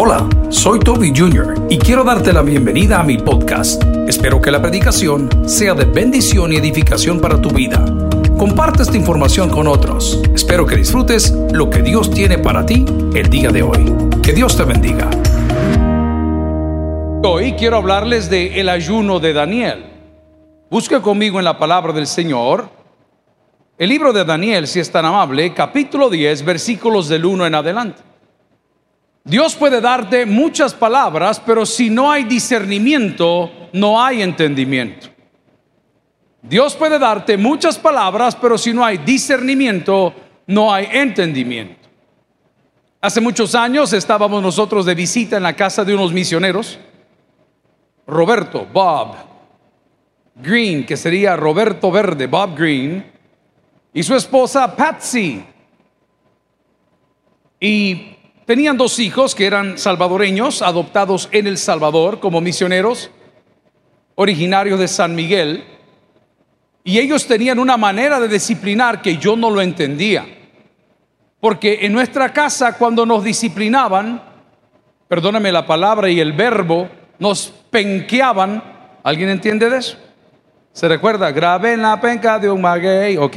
Hola, soy Toby Jr. y quiero darte la bienvenida a mi podcast. Espero que la predicación sea de bendición y edificación para tu vida. Comparte esta información con otros. Espero que disfrutes lo que Dios tiene para ti el día de hoy. Que Dios te bendiga. Hoy quiero hablarles de el ayuno de Daniel. Busque conmigo en la palabra del Señor. El libro de Daniel, si es tan amable, capítulo 10, versículos del 1 en adelante. Dios puede darte muchas palabras, pero si no hay discernimiento, no hay entendimiento. Dios puede darte muchas palabras, pero si no hay discernimiento, no hay entendimiento. Hace muchos años estábamos nosotros de visita en la casa de unos misioneros, Roberto, Bob Green, que sería Roberto Verde, Bob Green, y su esposa Patsy. Y Tenían dos hijos que eran salvadoreños, adoptados en El Salvador como misioneros, originarios de San Miguel. Y ellos tenían una manera de disciplinar que yo no lo entendía. Porque en nuestra casa cuando nos disciplinaban, perdóname la palabra y el verbo, nos penqueaban. ¿Alguien entiende de eso? ¿Se recuerda? Grave en la penca de un maguey, ok.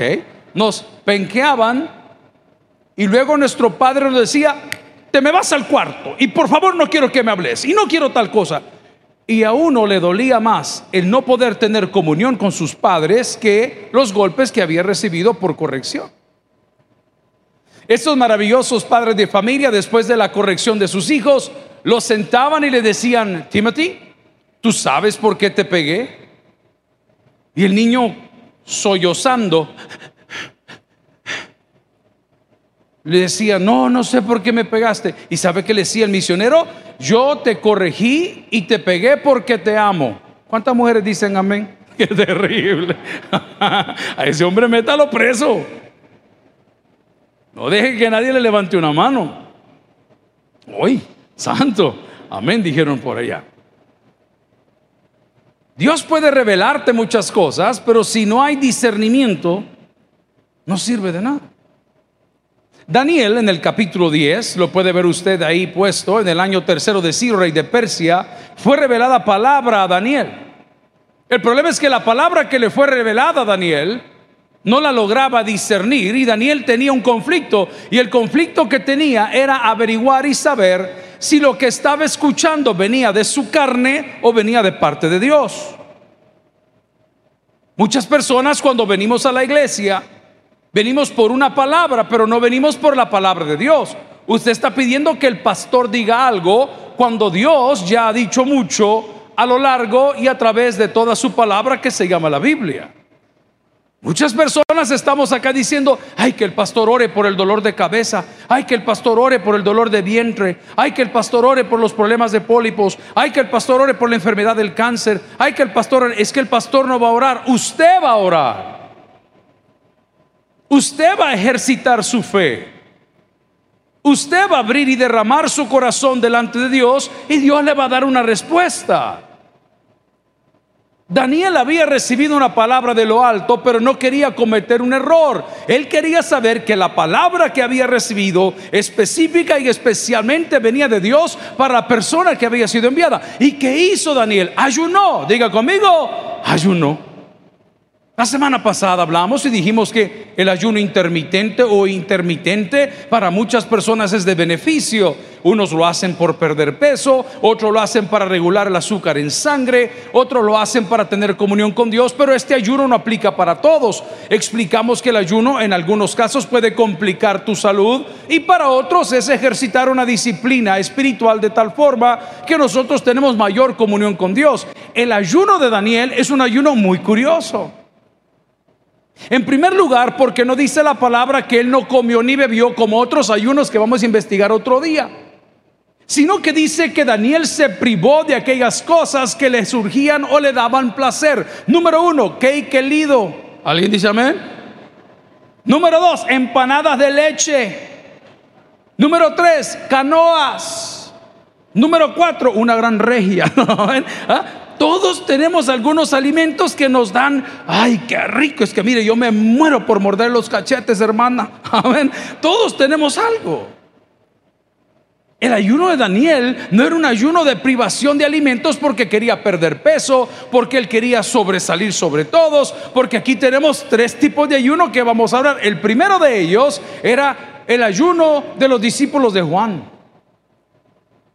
Nos penqueaban y luego nuestro padre nos decía, te me vas al cuarto y por favor no quiero que me hables y no quiero tal cosa. Y a uno le dolía más el no poder tener comunión con sus padres que los golpes que había recibido por corrección. Estos maravillosos padres de familia, después de la corrección de sus hijos, los sentaban y le decían, Timothy, ¿tú sabes por qué te pegué? Y el niño sollozando, le decía, no, no sé por qué me pegaste. ¿Y sabe qué le decía el misionero? Yo te corregí y te pegué porque te amo. ¿Cuántas mujeres dicen amén? Qué terrible. A ese hombre métalo preso. No deje que nadie le levante una mano. Hoy, santo. Amén, dijeron por allá. Dios puede revelarte muchas cosas, pero si no hay discernimiento, no sirve de nada. Daniel en el capítulo 10, lo puede ver usted ahí puesto, en el año tercero de Ciro, rey de Persia, fue revelada palabra a Daniel. El problema es que la palabra que le fue revelada a Daniel no la lograba discernir y Daniel tenía un conflicto y el conflicto que tenía era averiguar y saber si lo que estaba escuchando venía de su carne o venía de parte de Dios. Muchas personas cuando venimos a la iglesia Venimos por una palabra, pero no venimos por la palabra de Dios. Usted está pidiendo que el pastor diga algo cuando Dios ya ha dicho mucho a lo largo y a través de toda su palabra que se llama la Biblia. Muchas personas estamos acá diciendo, ay, que el pastor ore por el dolor de cabeza, ay, que el pastor ore por el dolor de vientre, ay, que el pastor ore por los problemas de pólipos, ay, que el pastor ore por la enfermedad del cáncer, ay, que el pastor, es que el pastor no va a orar, usted va a orar. Usted va a ejercitar su fe. Usted va a abrir y derramar su corazón delante de Dios y Dios le va a dar una respuesta. Daniel había recibido una palabra de lo alto, pero no quería cometer un error. Él quería saber que la palabra que había recibido específica y especialmente venía de Dios para la persona que había sido enviada. ¿Y qué hizo Daniel? Ayunó. Diga conmigo, ayunó. La semana pasada hablamos y dijimos que el ayuno intermitente o intermitente para muchas personas es de beneficio. Unos lo hacen por perder peso, otros lo hacen para regular el azúcar en sangre, otros lo hacen para tener comunión con Dios, pero este ayuno no aplica para todos. Explicamos que el ayuno en algunos casos puede complicar tu salud y para otros es ejercitar una disciplina espiritual de tal forma que nosotros tenemos mayor comunión con Dios. El ayuno de Daniel es un ayuno muy curioso. En primer lugar, porque no dice la palabra que él no comió ni bebió como otros ayunos que vamos a investigar otro día, sino que dice que Daniel se privó de aquellas cosas que le surgían o le daban placer. Número uno, cake lido. ¿Alguien dice amén? Número dos, empanadas de leche. Número tres, canoas. Número cuatro, una gran regia. ¿Ah? Todos tenemos algunos alimentos que nos dan, ay, qué rico, es que mire, yo me muero por morder los cachetes, hermana. Amén. Todos tenemos algo. El ayuno de Daniel no era un ayuno de privación de alimentos porque quería perder peso, porque él quería sobresalir sobre todos, porque aquí tenemos tres tipos de ayuno que vamos a hablar. El primero de ellos era el ayuno de los discípulos de Juan.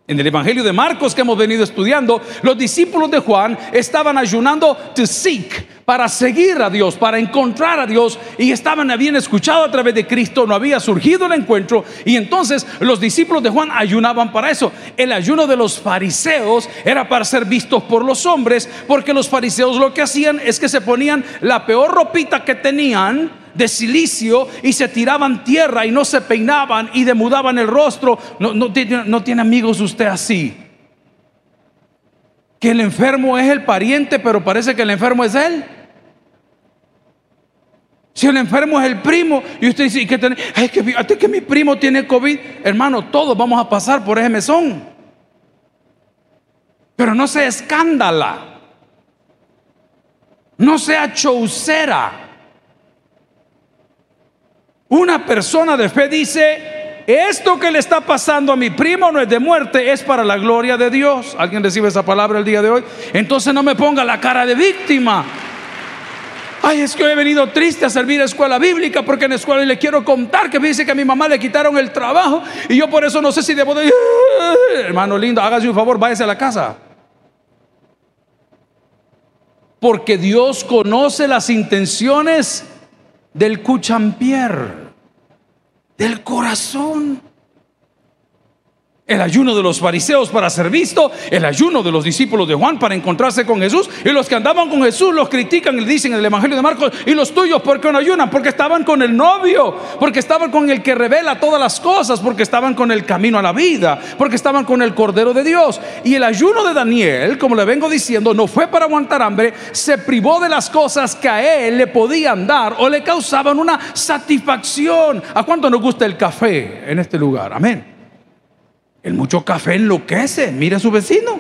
En el Evangelio de Marcos que hemos venido estudiando, los discípulos de Juan estaban ayunando to seek, para seguir a Dios, para encontrar a Dios, y estaban, habían escuchado a través de Cristo, no había surgido el encuentro, y entonces los discípulos de Juan ayunaban para eso. El ayuno de los fariseos era para ser vistos por los hombres, porque los fariseos lo que hacían es que se ponían la peor ropita que tenían, de silicio y se tiraban tierra y no se peinaban y demudaban el rostro. No, no, tiene, no tiene amigos usted así. Que el enfermo es el pariente, pero parece que el enfermo es él. Si el enfermo es el primo y usted dice, que, Ay, que fíjate que mi primo tiene COVID, hermano, todos vamos a pasar por ese mesón. Pero no sea escándala. No sea chaucera. Una persona de fe dice, esto que le está pasando a mi primo no es de muerte, es para la gloria de Dios. ¿Alguien recibe esa palabra el día de hoy? Entonces no me ponga la cara de víctima. Ay, es que hoy he venido triste a servir a escuela bíblica porque en la escuela le quiero contar que me dice que a mi mamá le quitaron el trabajo y yo por eso no sé si debo de... Hermano lindo, hágase un favor, váyase a la casa. Porque Dios conoce las intenciones del cuchampier, del corazón. El ayuno de los fariseos para ser visto, el ayuno de los discípulos de Juan para encontrarse con Jesús. Y los que andaban con Jesús los critican y dicen en el Evangelio de Marcos, y los tuyos, ¿por qué no ayunan? Porque estaban con el novio, porque estaban con el que revela todas las cosas, porque estaban con el camino a la vida, porque estaban con el Cordero de Dios. Y el ayuno de Daniel, como le vengo diciendo, no fue para aguantar hambre, se privó de las cosas que a él le podían dar o le causaban una satisfacción. ¿A cuánto nos gusta el café en este lugar? Amén. El mucho café enloquece. Mira a su vecino.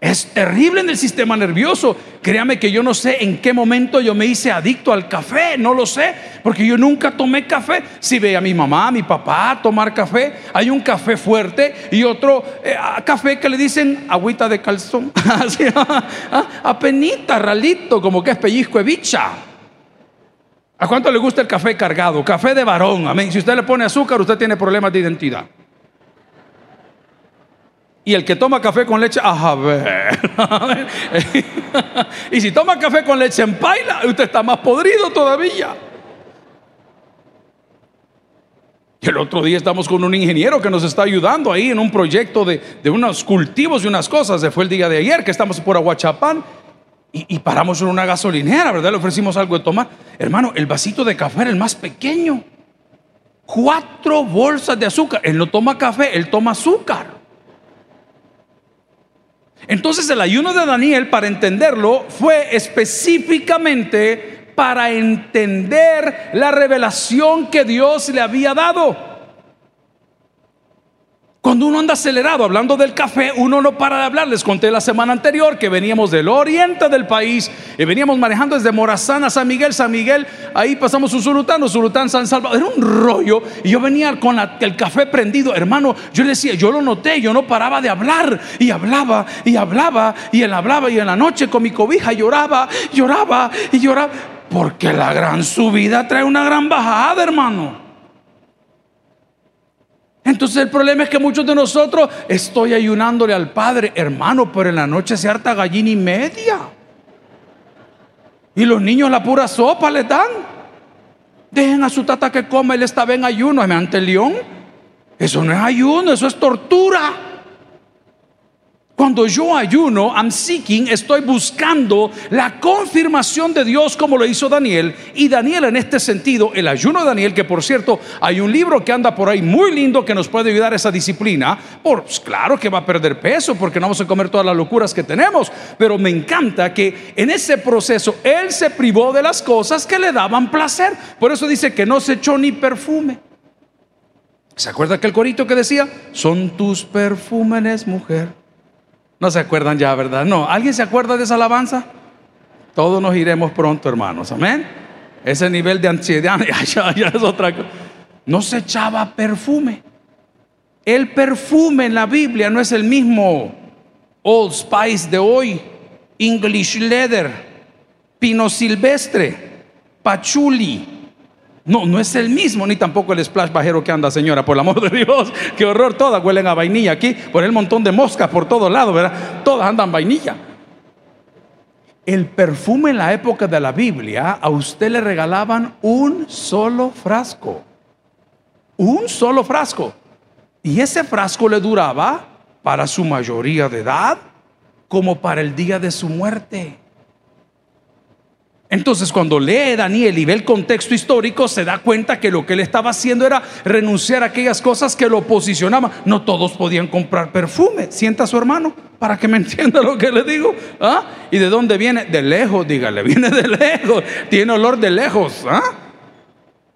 Es terrible en el sistema nervioso. Créame que yo no sé en qué momento yo me hice adicto al café. No lo sé. Porque yo nunca tomé café. Si ve a mi mamá, a mi papá tomar café, hay un café fuerte y otro eh, café que le dicen agüita de calzón. Así, apenita, ralito, como que es pellizco de bicha. ¿A cuánto le gusta el café cargado? Café de varón, amén. Si usted le pone azúcar, usted tiene problemas de identidad. Y el que toma café con leche, a ver. y si toma café con leche en paila, usted está más podrido todavía. Y el otro día estamos con un ingeniero que nos está ayudando ahí en un proyecto de, de unos cultivos y unas cosas. Se fue el día de ayer que estamos por Aguachapán y, paramos en una gasolinera, ¿verdad? Le ofrecimos algo de tomar. Hermano, el vasito de café era el más pequeño. Cuatro bolsas de azúcar. Él no toma café, él toma azúcar. Entonces el ayuno de Daniel, para entenderlo, fue específicamente para entender la revelación que Dios le había dado. Cuando uno anda acelerado hablando del café, uno no para de hablar. Les conté la semana anterior que veníamos del oriente del país y veníamos manejando desde Morazán a San Miguel, San Miguel, ahí pasamos Usulután, Usulután, San Salvador. Era un rollo y yo venía con el café prendido. Hermano, yo le decía, yo lo noté, yo no paraba de hablar y hablaba y hablaba y él hablaba y en la noche con mi cobija lloraba, lloraba y lloraba. Porque la gran subida trae una gran bajada, hermano. Entonces el problema es que muchos de nosotros estoy ayunándole al Padre, hermano, pero en la noche se harta gallina y media. Y los niños la pura sopa le dan. Dejen a su tata que coma, él estaba en ayuno. Ante el león, eso no es ayuno, eso es tortura. Cuando yo ayuno, I'm seeking, estoy buscando la confirmación de Dios como lo hizo Daniel. Y Daniel en este sentido, el ayuno de Daniel, que por cierto hay un libro que anda por ahí muy lindo que nos puede ayudar a esa disciplina. Por, pues, claro que va a perder peso porque no vamos a comer todas las locuras que tenemos. Pero me encanta que en ese proceso él se privó de las cosas que le daban placer. Por eso dice que no se echó ni perfume. ¿Se acuerda aquel corito que decía? Son tus perfúmenes, mujer. No se acuerdan ya, ¿verdad? No. ¿Alguien se acuerda de esa alabanza? Todos nos iremos pronto, hermanos. Amén. Ese nivel de ansiedad ya, es otra cosa. No se echaba perfume. El perfume en la Biblia no es el mismo Old Spice de hoy, English Leather, Pino Silvestre, Pachuli. No, no es el mismo, ni tampoco el splash bajero que anda, señora, por el amor de Dios. Qué horror, todas huelen a vainilla aquí, por el montón de moscas por todos lados, ¿verdad? Todas andan vainilla. El perfume en la época de la Biblia, a usted le regalaban un solo frasco. Un solo frasco. Y ese frasco le duraba para su mayoría de edad como para el día de su muerte. Entonces cuando lee Daniel y ve el contexto histórico, se da cuenta que lo que él estaba haciendo era renunciar a aquellas cosas que lo posicionaban. No todos podían comprar perfume. Sienta a su hermano para que me entienda lo que le digo. ¿Ah? ¿Y de dónde viene? De lejos, dígale, viene de lejos. Tiene olor de lejos. ¿Ah?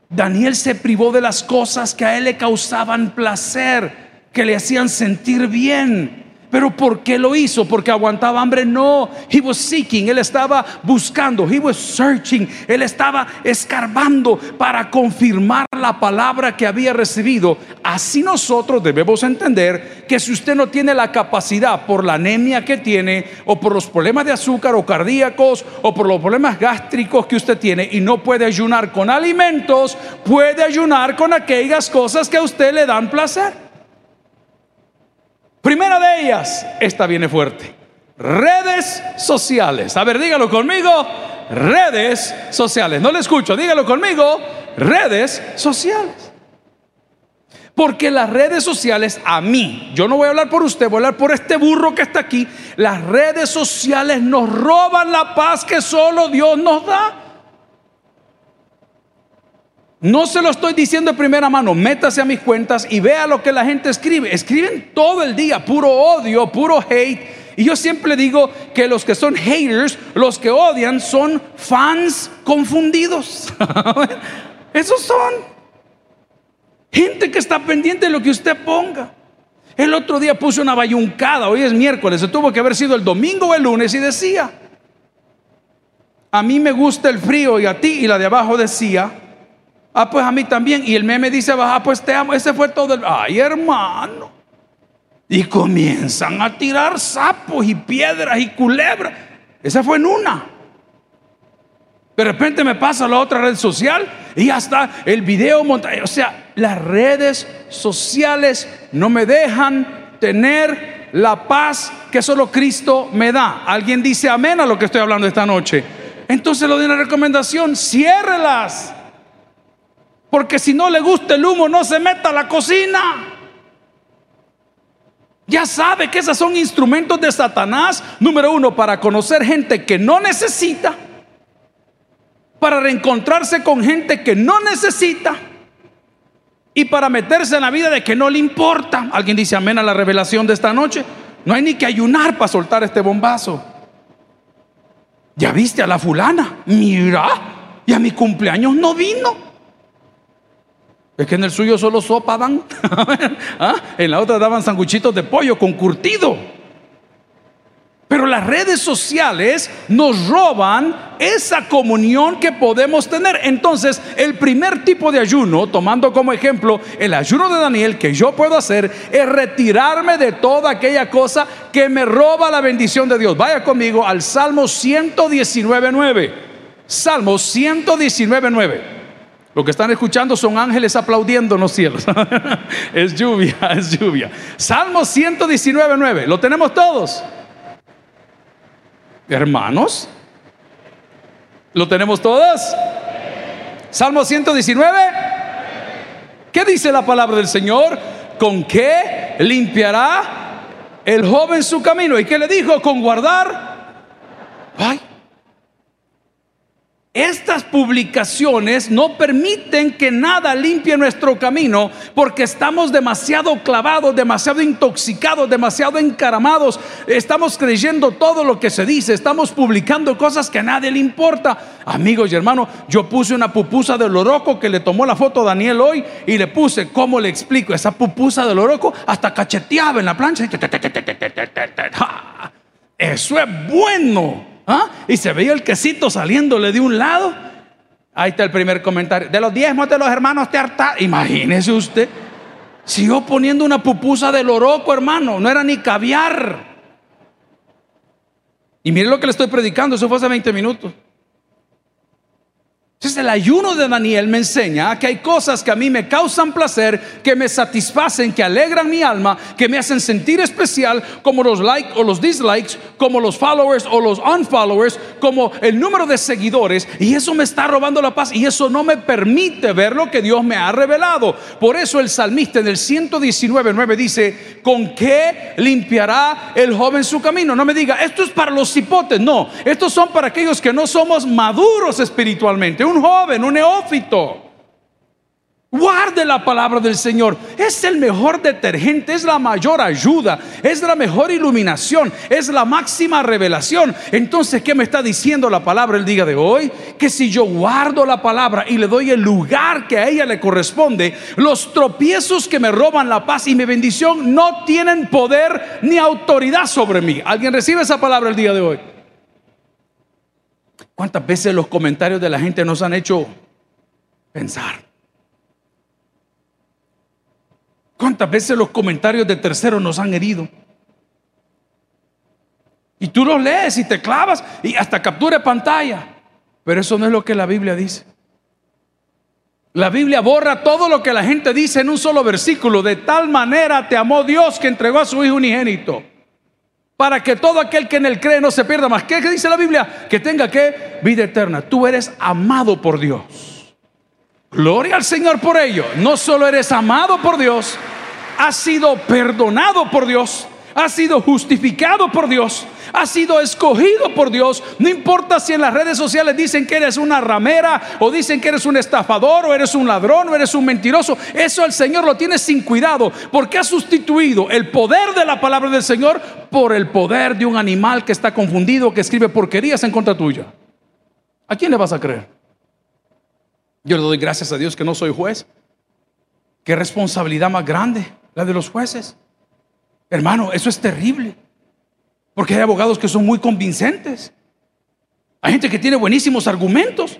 Daniel se privó de las cosas que a él le causaban placer, que le hacían sentir bien. Pero ¿por qué lo hizo? Porque aguantaba hambre. No, he was seeking, él estaba buscando, he was searching, él estaba escarbando para confirmar la palabra que había recibido. Así nosotros debemos entender que si usted no tiene la capacidad por la anemia que tiene, o por los problemas de azúcar o cardíacos, o por los problemas gástricos que usted tiene y no puede ayunar con alimentos, puede ayunar con aquellas cosas que a usted le dan placer. Primera de ellas, esta viene fuerte. Redes sociales. A ver, dígalo conmigo. Redes sociales. No le escucho, dígalo conmigo. Redes sociales. Porque las redes sociales, a mí, yo no voy a hablar por usted, voy a hablar por este burro que está aquí. Las redes sociales nos roban la paz que solo Dios nos da. No se lo estoy diciendo de primera mano, métase a mis cuentas y vea lo que la gente escribe. Escriben todo el día, puro odio, puro hate. Y yo siempre digo que los que son haters, los que odian, son fans confundidos. Esos son gente que está pendiente de lo que usted ponga. El otro día puse una bayuncada, hoy es miércoles, se tuvo que haber sido el domingo o el lunes y decía, a mí me gusta el frío y a ti, y la de abajo decía, Ah, pues a mí también. Y el meme dice, pues te amo. Ese fue todo el... Ay, hermano. Y comienzan a tirar sapos y piedras y culebras. Esa fue en una. De repente me pasa a la otra red social y hasta el video montado. O sea, las redes sociales no me dejan tener la paz que solo Cristo me da. ¿Alguien dice amén a lo que estoy hablando esta noche? Entonces lo de una recomendación, ciérrelas. Porque si no le gusta el humo, no se meta a la cocina. Ya sabe que esos son instrumentos de Satanás, número uno, para conocer gente que no necesita, para reencontrarse con gente que no necesita y para meterse en la vida de que no le importa. Alguien dice amén a la revelación de esta noche. No hay ni que ayunar para soltar este bombazo. Ya viste a la fulana, mira, y a mi cumpleaños no vino. Es que en el suyo solo sopa dan. ¿Ah? En la otra daban sanguchitos de pollo con curtido. Pero las redes sociales nos roban esa comunión que podemos tener. Entonces, el primer tipo de ayuno, tomando como ejemplo el ayuno de Daniel que yo puedo hacer, es retirarme de toda aquella cosa que me roba la bendición de Dios. Vaya conmigo al Salmo 119.9. Salmo 119.9. Lo que están escuchando son ángeles aplaudiendo en los cielos. es lluvia, es lluvia. Salmo 119, 9. ¿Lo tenemos todos? Hermanos. ¿Lo tenemos todos? Salmo 119. ¿Qué dice la palabra del Señor? ¿Con qué limpiará el joven su camino? ¿Y qué le dijo? Con guardar. Ay, estas publicaciones no permiten que nada limpie nuestro camino porque estamos demasiado clavados, demasiado intoxicados, demasiado encaramados. Estamos creyendo todo lo que se dice, estamos publicando cosas que a nadie le importa. Amigos y hermanos, yo puse una pupusa del oroco que le tomó la foto a Daniel hoy y le puse, ¿cómo le explico? Esa pupusa del oroco hasta cacheteaba en la plancha. Eso es bueno. ¿Ah? Y se veía el quesito saliéndole de un lado. Ahí está el primer comentario. De los diezmos de los hermanos te harta. Imagínese usted. Siguió poniendo una pupusa de loroco, hermano. No era ni caviar. Y mire lo que le estoy predicando. Eso fue hace 20 minutos. Entonces el ayuno de Daniel me enseña que hay cosas que a mí me causan placer, que me satisfacen, que alegran mi alma, que me hacen sentir especial, como los likes o los dislikes, como los followers o los unfollowers, como el número de seguidores. Y eso me está robando la paz y eso no me permite ver lo que Dios me ha revelado. Por eso el salmista en el 119.9 dice, ¿con qué limpiará el joven su camino? No me diga, esto es para los cipotes. No, estos son para aquellos que no somos maduros espiritualmente un joven, un neófito. Guarde la palabra del Señor. Es el mejor detergente, es la mayor ayuda, es la mejor iluminación, es la máxima revelación. Entonces, ¿qué me está diciendo la palabra el día de hoy? Que si yo guardo la palabra y le doy el lugar que a ella le corresponde, los tropiezos que me roban la paz y mi bendición no tienen poder ni autoridad sobre mí. ¿Alguien recibe esa palabra el día de hoy? ¿Cuántas veces los comentarios de la gente nos han hecho pensar? ¿Cuántas veces los comentarios de terceros nos han herido? Y tú los lees y te clavas y hasta captura pantalla. Pero eso no es lo que la Biblia dice. La Biblia borra todo lo que la gente dice en un solo versículo. De tal manera te amó Dios que entregó a su Hijo unigénito para que todo aquel que en él cree no se pierda más. ¿Qué dice la Biblia? Que tenga que vida eterna. Tú eres amado por Dios. Gloria al Señor por ello. No solo eres amado por Dios, has sido perdonado por Dios, has sido justificado por Dios, has sido escogido por Dios. No importa si en las redes sociales dicen que eres una ramera o dicen que eres un estafador o eres un ladrón o eres un mentiroso. Eso el Señor lo tiene sin cuidado porque ha sustituido el poder de la palabra del Señor por el poder de un animal que está confundido, que escribe porquerías en contra tuya. ¿A quién le vas a creer? Yo le doy gracias a Dios que no soy juez. Qué responsabilidad más grande la de los jueces. Hermano, eso es terrible. Porque hay abogados que son muy convincentes. Hay gente que tiene buenísimos argumentos.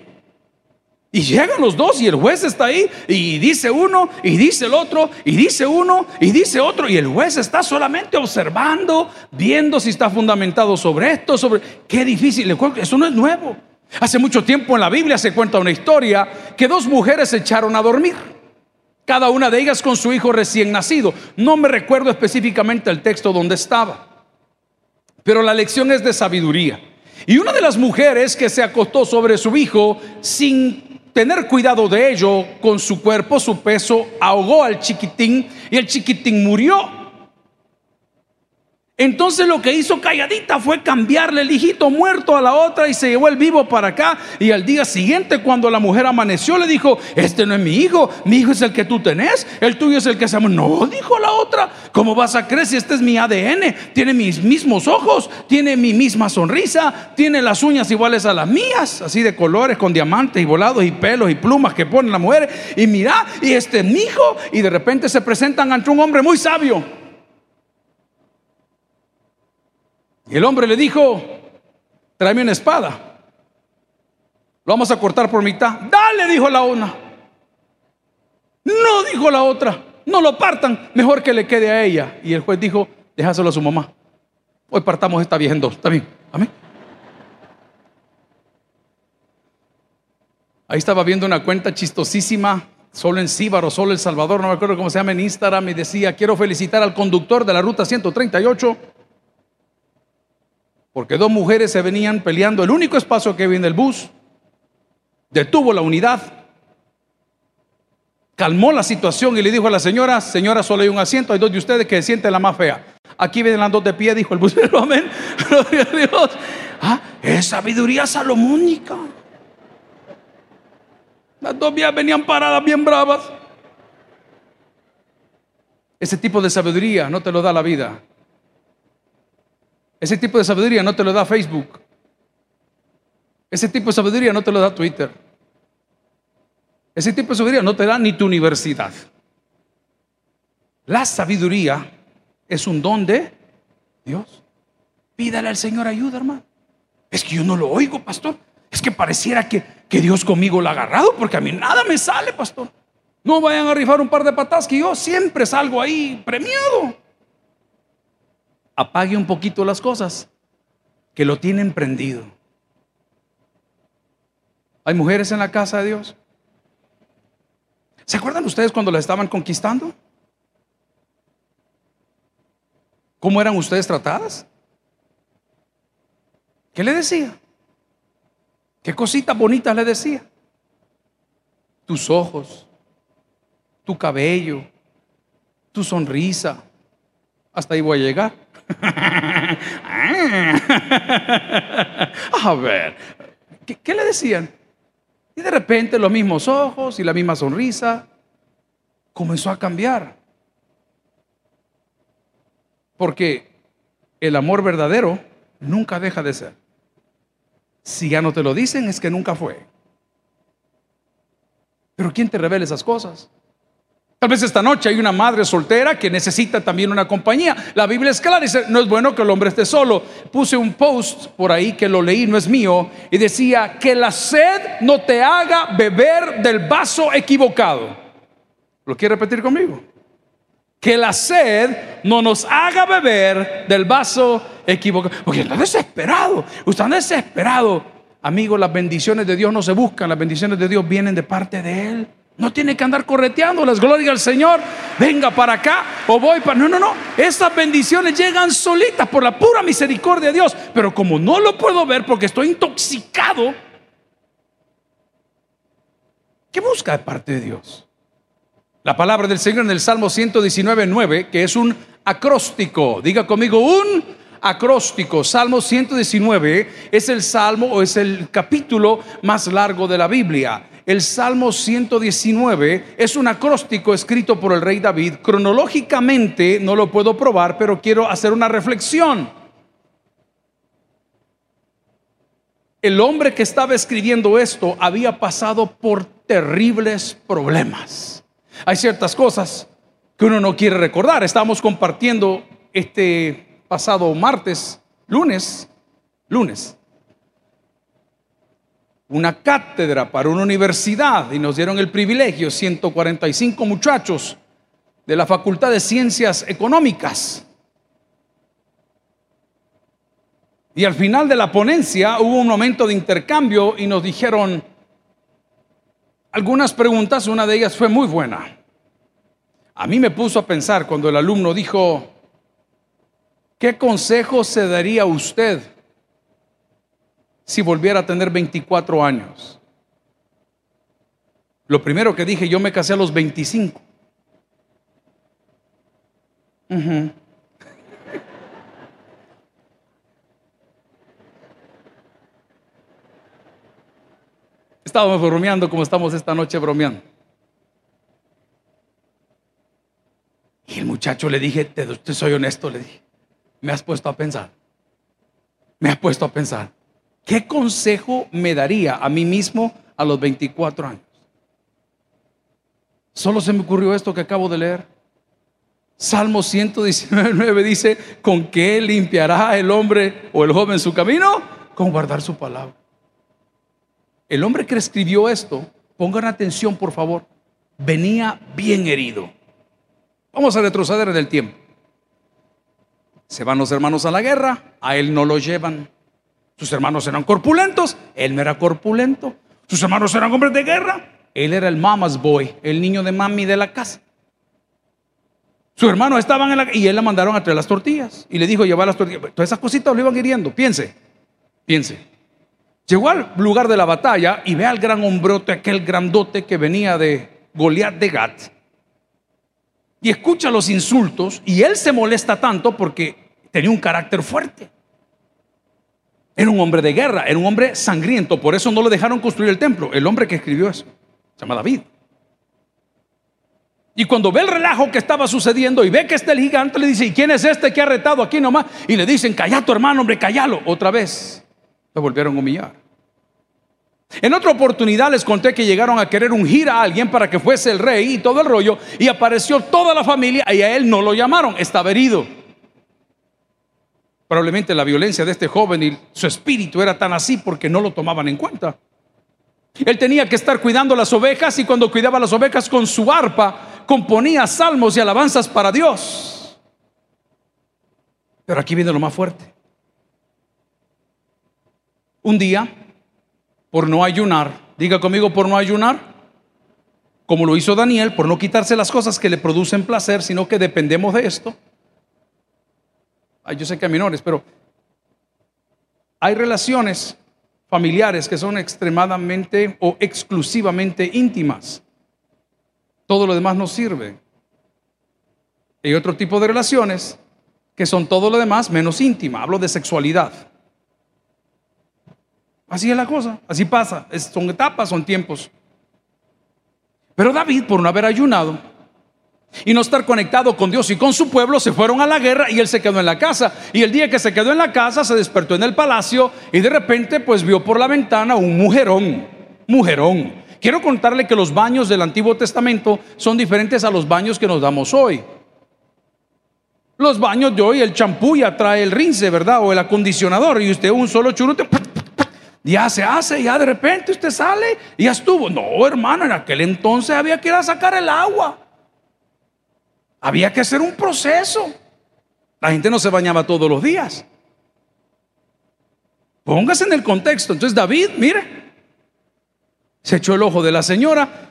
Y llegan los dos y el juez está ahí y dice uno y dice el otro y dice uno y dice otro y el juez está solamente observando, viendo si está fundamentado sobre esto, sobre qué difícil. Eso no es nuevo. Hace mucho tiempo en la Biblia se cuenta una historia que dos mujeres se echaron a dormir. Cada una de ellas con su hijo recién nacido. No me recuerdo específicamente el texto donde estaba. Pero la lección es de sabiduría. Y una de las mujeres que se acostó sobre su hijo sin tener cuidado de ello, con su cuerpo, su peso, ahogó al chiquitín y el chiquitín murió. Entonces lo que hizo calladita fue cambiarle el hijito muerto a la otra y se llevó el vivo para acá. Y al día siguiente, cuando la mujer amaneció, le dijo, este no es mi hijo, mi hijo es el que tú tenés, el tuyo es el que hacemos. No, dijo la otra, ¿cómo vas a creer si este es mi ADN? Tiene mis mismos ojos, tiene mi misma sonrisa, tiene las uñas iguales a las mías, así de colores, con diamantes y volados y pelos y plumas que ponen la mujer. Y mira, y este es mi hijo. Y de repente se presentan ante un hombre muy sabio. Y el hombre le dijo, tráeme una espada. Lo vamos a cortar por mitad. Dale, dijo la una. No, dijo la otra. No lo partan, mejor que le quede a ella. Y el juez dijo, déjaselo a su mamá. Hoy partamos esta vieja en dos. ¿Está bien? Amén. Ahí estaba viendo una cuenta chistosísima, solo en Cíbaro, solo en Salvador, no me acuerdo cómo se llama en Instagram, y decía, quiero felicitar al conductor de la ruta 138 porque dos mujeres se venían peleando el único espacio que había en el bus, detuvo la unidad, calmó la situación y le dijo a la señora, señora, solo hay un asiento, hay dos de ustedes que sienten la más fea. Aquí vienen las dos de pie, dijo el busero, amén. Gloria a Dios. Ah, es sabiduría salomónica. Las dos vías venían paradas bien bravas. Ese tipo de sabiduría no te lo da la vida. Ese tipo de sabiduría no te lo da Facebook. Ese tipo de sabiduría no te lo da Twitter. Ese tipo de sabiduría no te da ni tu universidad. La sabiduría es un don de Dios. Pídale al Señor ayuda, hermano. Es que yo no lo oigo, pastor. Es que pareciera que, que Dios conmigo lo ha agarrado porque a mí nada me sale, pastor. No vayan a rifar un par de patas que yo siempre salgo ahí premiado. Apague un poquito las cosas que lo tienen prendido. ¿Hay mujeres en la casa de Dios? ¿Se acuerdan ustedes cuando la estaban conquistando? ¿Cómo eran ustedes tratadas? ¿Qué le decía? ¿Qué cositas bonitas le decía? Tus ojos, tu cabello, tu sonrisa. Hasta ahí voy a llegar. a ver, ¿qué, ¿qué, le decían? Y de repente los mismos ojos y la misma sonrisa comenzó a cambiar. Porque el amor verdadero nunca deja de ser. Si ya no te lo dicen es que nunca fue. Pero ¿quién te revela esas cosas? Tal vez esta noche hay una madre soltera que necesita también una compañía. La Biblia es clara, dice, no es bueno que el hombre esté solo. Puse un post por ahí que lo leí, no es mío, y decía, que la sed no te haga beber del vaso equivocado. ¿Lo quiere repetir conmigo? Que la sed no nos haga beber del vaso equivocado. Porque está desesperado, usted está desesperado. Amigo, las bendiciones de Dios no se buscan, las bendiciones de Dios vienen de parte de Él. No tiene que andar correteando las glorias al Señor. Venga para acá o voy para. No, no, no. Esas bendiciones llegan solitas por la pura misericordia de Dios. Pero como no lo puedo ver porque estoy intoxicado, ¿qué busca de parte de Dios? La palabra del Señor en el Salmo 119, 9, que es un acróstico. Diga conmigo, un acróstico. Salmo 119 es el salmo o es el capítulo más largo de la Biblia el Salmo 119 es un acróstico escrito por el rey David. Cronológicamente no lo puedo probar, pero quiero hacer una reflexión. El hombre que estaba escribiendo esto había pasado por terribles problemas. Hay ciertas cosas que uno no quiere recordar. Estamos compartiendo este pasado martes, lunes, lunes, una cátedra para una universidad y nos dieron el privilegio, 145 muchachos de la Facultad de Ciencias Económicas. Y al final de la ponencia hubo un momento de intercambio y nos dijeron algunas preguntas, una de ellas fue muy buena. A mí me puso a pensar cuando el alumno dijo, ¿qué consejo se daría a usted si volviera a tener 24 años? Lo primero que dije, yo me casé a los 25. Estábamos bromeando como estamos esta noche bromeando. Y el muchacho le dije, te, soy honesto, le dije, me has puesto a pensar. Me has puesto a pensar. ¿Qué consejo me daría a mí mismo a los 24 años? Solo se me ocurrió esto que acabo de leer. Salmo 119 dice, ¿con qué limpiará el hombre o el joven su camino? Con guardar su palabra. El hombre que escribió esto, pongan atención por favor, venía bien herido. Vamos a retroceder en el tiempo. Se van los hermanos a la guerra, a él no lo llevan. Sus hermanos eran corpulentos, él no era corpulento. Sus hermanos eran hombres de guerra, él era el mama's boy, el niño de mami de la casa. Sus hermanos estaban en la y él le mandaron a traer las tortillas y le dijo llevar las tortillas. Todas esas cositas lo iban hiriendo. Piense, piense. Llegó al lugar de la batalla y ve al gran hombrote, aquel grandote que venía de Goliat de Gat. Y escucha los insultos y él se molesta tanto porque tenía un carácter fuerte. Era un hombre de guerra, era un hombre sangriento, por eso no le dejaron construir el templo. El hombre que escribió eso se llama David. Y cuando ve el relajo que estaba sucediendo y ve que está el gigante, le dice, ¿y quién es este que ha retado aquí nomás? Y le dicen, calla tu hermano, hombre, callalo. Otra vez, lo volvieron a humillar. En otra oportunidad les conté que llegaron a querer ungir a alguien para que fuese el rey y todo el rollo, y apareció toda la familia y a él no lo llamaron, estaba herido. Probablemente la violencia de este joven y su espíritu era tan así porque no lo tomaban en cuenta. Él tenía que estar cuidando las ovejas y cuando cuidaba las ovejas con su arpa, componía salmos y alabanzas para Dios. Pero aquí viene lo más fuerte. Un día, por no ayunar, diga conmigo, por no ayunar, como lo hizo Daniel, por no quitarse las cosas que le producen placer, sino que dependemos de esto. Ay, yo sé que hay menores, pero hay relaciones familiares que son extremadamente o exclusivamente íntimas. Todo lo demás no sirve. Hay otro tipo de relaciones que son todo lo demás menos íntima. Hablo de sexualidad. Así es la cosa, así pasa. son etapas, son tiempos. Pero David, por no haber ayunado y no estar conectado con Dios y con su pueblo, se fueron a la guerra y él se quedó en la casa. Y el día que se quedó en la casa, se despertó en el palacio y de repente pues vio por la ventana un mujerón, mujerón. Quiero contarle que los baños del Antiguo Testamento son diferentes a los baños que nos damos hoy. Los baños de hoy, el champú ya trae el rince, ¿verdad? O el acondicionador y usted un solo churute ya se hace, ya de repente usted sale y ya estuvo. No, hermano, en aquel entonces había que ir a sacar el agua. Había que hacer un proceso. La gente no se bañaba todos los días. Póngase en el contexto. Entonces David, mire, se echó el ojo de la señora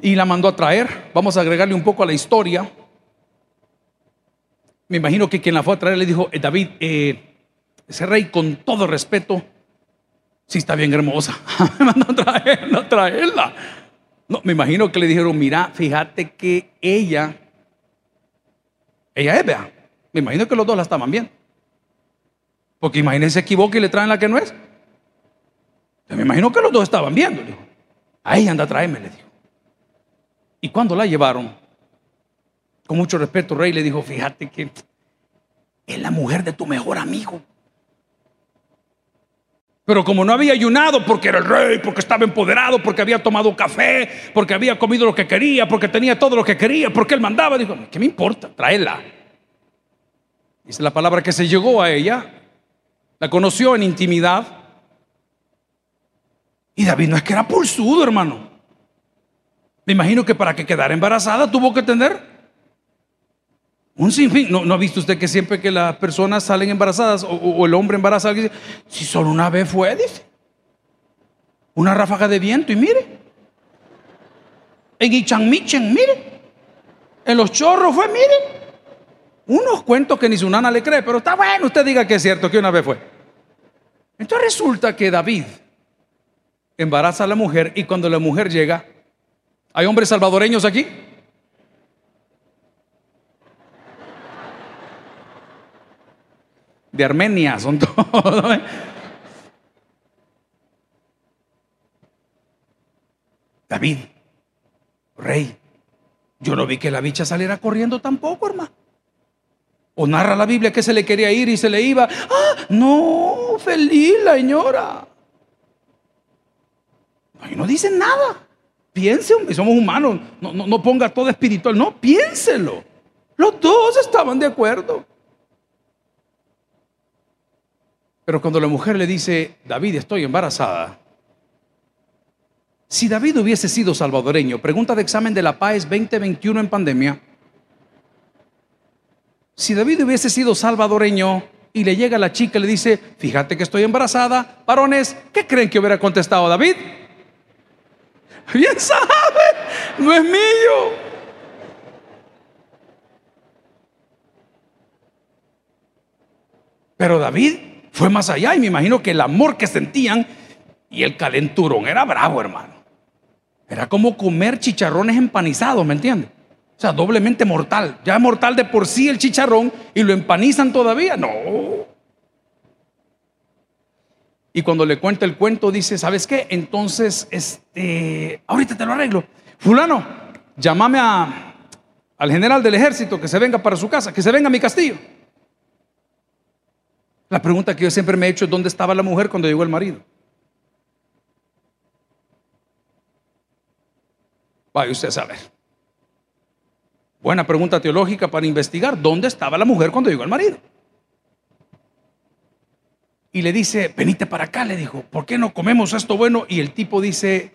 y la mandó a traer. Vamos a agregarle un poco a la historia. Me imagino que quien la fue a traer le dijo, eh, David, eh, ese rey, con todo respeto, sí está bien hermosa. me mandó a traerla, a traerla. No, me imagino que le dijeron, mira, fíjate que ella, ella es, vea. Me imagino que los dos la estaban bien. Porque imagínense, se equivoca y le traen la que no es. me imagino que los dos estaban viendo. dijo, ahí anda a traerme, le dijo. Y cuando la llevaron, con mucho respeto, rey le dijo, fíjate que es la mujer de tu mejor amigo. Pero como no había ayunado porque era el rey, porque estaba empoderado, porque había tomado café, porque había comido lo que quería, porque tenía todo lo que quería, porque él mandaba, dijo, ¿qué me importa? Tráela. Dice la palabra que se llegó a ella, la conoció en intimidad. Y David no es que era pulsudo, hermano. Me imagino que para que quedara embarazada tuvo que tener un sinfín. ¿No, ¿No ha visto usted que siempre que las personas salen embarazadas o, el hombre embaraza dice, si solo una vez fue, dice. Una ráfaga de viento y mire. En Ichanmichen, mire. En los chorros fue, mire. Unos cuentos que ni su nana le cree, pero está bueno, usted diga que es cierto que una vez fue. Entonces resulta que David embaraza a la mujer y cuando la mujer llega, ¿hay hombres salvadoreños aquí? De Armenia, son todos. ¿eh? David, rey, yo no vi que la bicha saliera corriendo tampoco, hermano. O narra la Biblia que se le quería ir y se le iba. Ah, no, feliz la señora. No, no dicen nada. Piense, somos humanos. No, no, no ponga todo espiritual. No, piénselo. Los dos estaban de acuerdo. Pero cuando la mujer le dice, David, estoy embarazada, si David hubiese sido salvadoreño, pregunta de examen de la PAES 2021 en pandemia, si David hubiese sido salvadoreño y le llega la chica y le dice, fíjate que estoy embarazada, varones, ¿qué creen que hubiera contestado David? Bien sabe, no es mío. Pero David fue más allá y me imagino que el amor que sentían y el calenturón era bravo, hermano. Era como comer chicharrones empanizados, ¿me entiendes? O sea, doblemente mortal. Ya es mortal de por sí el chicharrón y lo empanizan todavía. No. Y cuando le cuenta el cuento, dice, ¿sabes qué? Entonces, este, ahorita te lo arreglo. Fulano, llámame al general del ejército que se venga para su casa, que se venga a mi castillo. La pregunta que yo siempre me he hecho es dónde estaba la mujer cuando llegó el marido. Vaya usted a saber. Buena pregunta teológica para investigar. ¿Dónde estaba la mujer cuando llegó el marido? y le dice, venite para acá, le dijo, ¿por qué no comemos esto bueno? Y el tipo dice,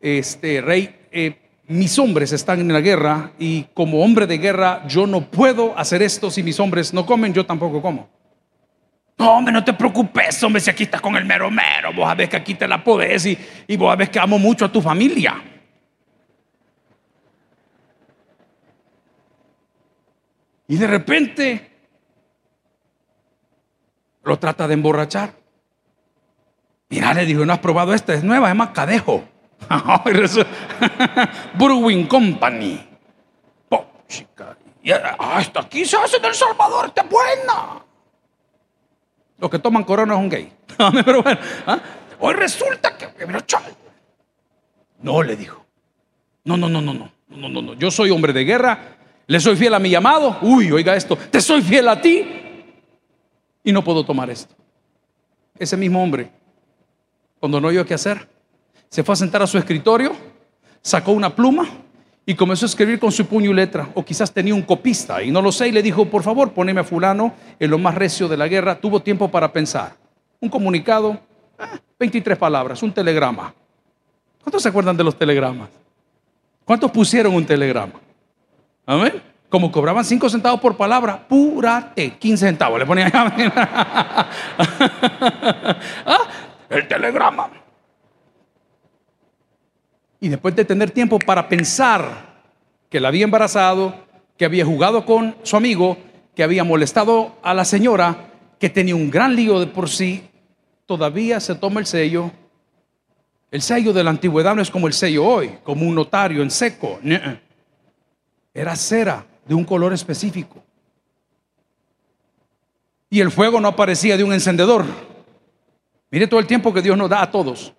este rey, eh, mis hombres están en la guerra y como hombre de guerra yo no puedo hacer esto si mis hombres no comen, yo tampoco como. No, hombre, no te preocupes, hombre, si aquí estás con el mero mero, vos sabés que aquí te la podés y, y vos sabés que amo mucho a tu familia. Y de repente lo trata de emborrachar. Mira, le dijo, no has probado esta, es nueva, es más cadejo. Brewing Company. Oh, chica. Ah, esta aquí se hace en El Salvador, esta es buena. Los que toman corona es un gay. Pero bueno, ¿ah? hoy resulta que. No, le dijo. No, no, no, no, no, no, no, no. Yo soy hombre de guerra. Le soy fiel a mi llamado. Uy, oiga esto. Te soy fiel a ti. Y no puedo tomar esto. Ese mismo hombre, cuando no oyó qué hacer, se fue a sentar a su escritorio, sacó una pluma y comenzó a escribir con su puño y letra. O quizás tenía un copista y no lo sé. Y le dijo, por favor, poneme a fulano en lo más recio de la guerra. Tuvo tiempo para pensar. Un comunicado, 23 eh, palabras, un telegrama. ¿Cuántos se acuerdan de los telegramas? ¿Cuántos pusieron un telegrama? Amén. Como cobraban 5 centavos por palabra, purate, 15 centavos. Le ponían. ¿Ah? El telegrama. Y después de tener tiempo para pensar que la había embarazado, que había jugado con su amigo, que había molestado a la señora, que tenía un gran lío de por sí, todavía se toma el sello. El sello de la antigüedad no es como el sello hoy, como un notario en seco. Era cera de un color específico. Y el fuego no aparecía de un encendedor. Mire todo el tiempo que Dios nos da a todos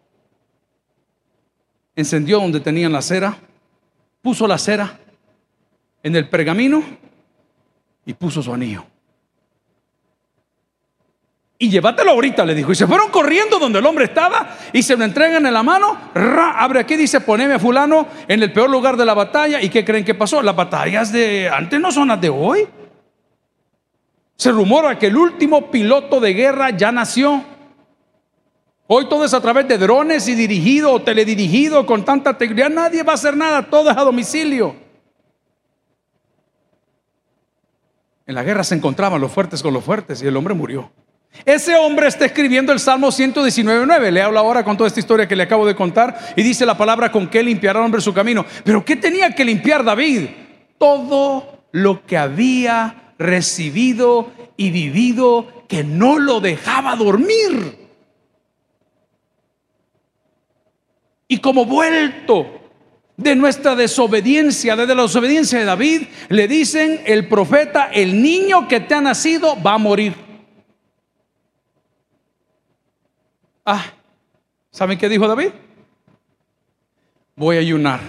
encendió donde tenían la cera, puso la cera en el pergamino y puso su anillo. Y llévatelo ahorita, le dijo. Y se fueron corriendo donde el hombre estaba y se lo entregan en la mano. abre aquí, dice, poneme a fulano en el peor lugar de la batalla. ¿Y qué creen que pasó? Las batallas de antes no son las de hoy. Se rumora que el último piloto de guerra ya nació. Hoy todo es a través de drones y dirigido o teledirigido con tanta tecnología. Nadie va a hacer nada, todo es a domicilio. En la guerra se encontraban los fuertes con los fuertes y el hombre murió. Ese hombre está escribiendo el Salmo 119.9. Le hablo ahora con toda esta historia que le acabo de contar y dice la palabra con que limpiará el hombre su camino. Pero ¿qué tenía que limpiar David? Todo lo que había recibido y vivido que no lo dejaba dormir. Y como vuelto de nuestra desobediencia, desde la desobediencia de David, le dicen el profeta, el niño que te ha nacido va a morir. Ah, ¿saben qué dijo David? Voy a ayunar.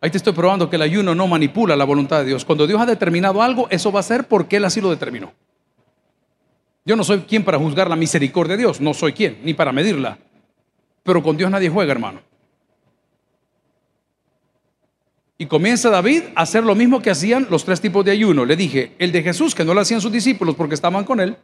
Ahí te estoy probando que el ayuno no manipula la voluntad de Dios. Cuando Dios ha determinado algo, eso va a ser porque Él así lo determinó. Yo no soy quien para juzgar la misericordia de Dios, no soy quien, ni para medirla. Pero con Dios nadie juega, hermano. Y comienza David a hacer lo mismo que hacían los tres tipos de ayuno. Le dije, el de Jesús, que no lo hacían sus discípulos porque estaban con él,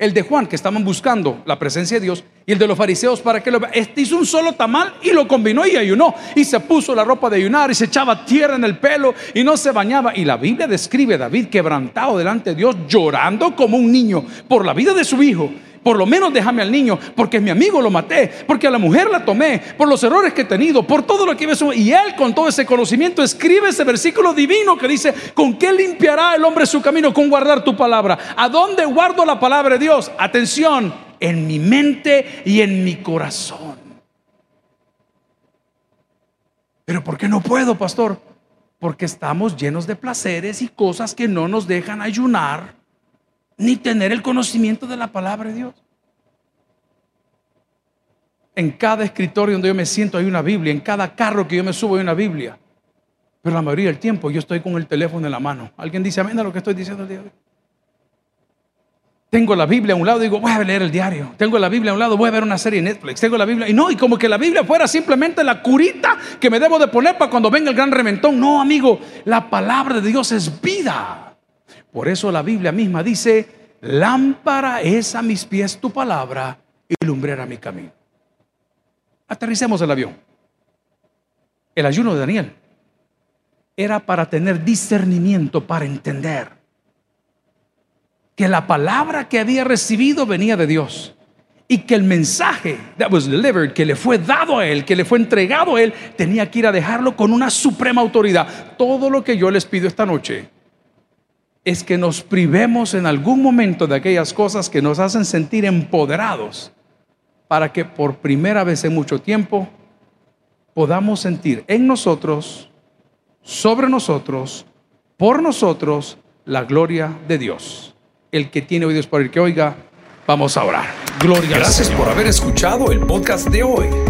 el de Juan, que estaban buscando la presencia de Dios, y el de los fariseos para que lo Este hizo un solo tamal y lo combinó y ayunó. Y se puso la ropa de ayunar y se echaba tierra en el pelo y no se bañaba. Y la Biblia describe a David quebrantado delante de Dios, llorando como un niño por la vida de su hijo. Por lo menos déjame al niño, porque mi amigo lo maté, porque a la mujer la tomé, por los errores que he tenido, por todo lo que he Y él con todo ese conocimiento escribe ese versículo divino que dice, ¿con qué limpiará el hombre su camino? Con guardar tu palabra. ¿A dónde guardo la palabra de Dios? Atención, en mi mente y en mi corazón. Pero ¿por qué no puedo, pastor? Porque estamos llenos de placeres y cosas que no nos dejan ayunar ni tener el conocimiento de la palabra de Dios. En cada escritorio donde yo me siento hay una Biblia, en cada carro que yo me subo hay una Biblia. Pero la mayoría del tiempo yo estoy con el teléfono en la mano. ¿Alguien dice amén a lo que estoy diciendo el día de hoy? Tengo la Biblia a un lado, digo, voy a leer el diario. Tengo la Biblia a un lado, voy a ver una serie en Netflix. Tengo la Biblia. Y no, y como que la Biblia fuera simplemente la curita que me debo de poner para cuando venga el gran reventón. No, amigo, la palabra de Dios es vida. Por eso la Biblia misma dice, lámpara es a mis pies tu palabra y lumbrera mi camino. Aterricemos el avión. El ayuno de Daniel era para tener discernimiento, para entender que la palabra que había recibido venía de Dios y que el mensaje that was delivered, que le fue dado a él, que le fue entregado a él, tenía que ir a dejarlo con una suprema autoridad. Todo lo que yo les pido esta noche es que nos privemos en algún momento de aquellas cosas que nos hacen sentir empoderados para que por primera vez en mucho tiempo podamos sentir en nosotros, sobre nosotros, por nosotros, la gloria de Dios. El que tiene oídos por el que oiga, vamos a orar. Gloria Gracias por haber escuchado el podcast de hoy.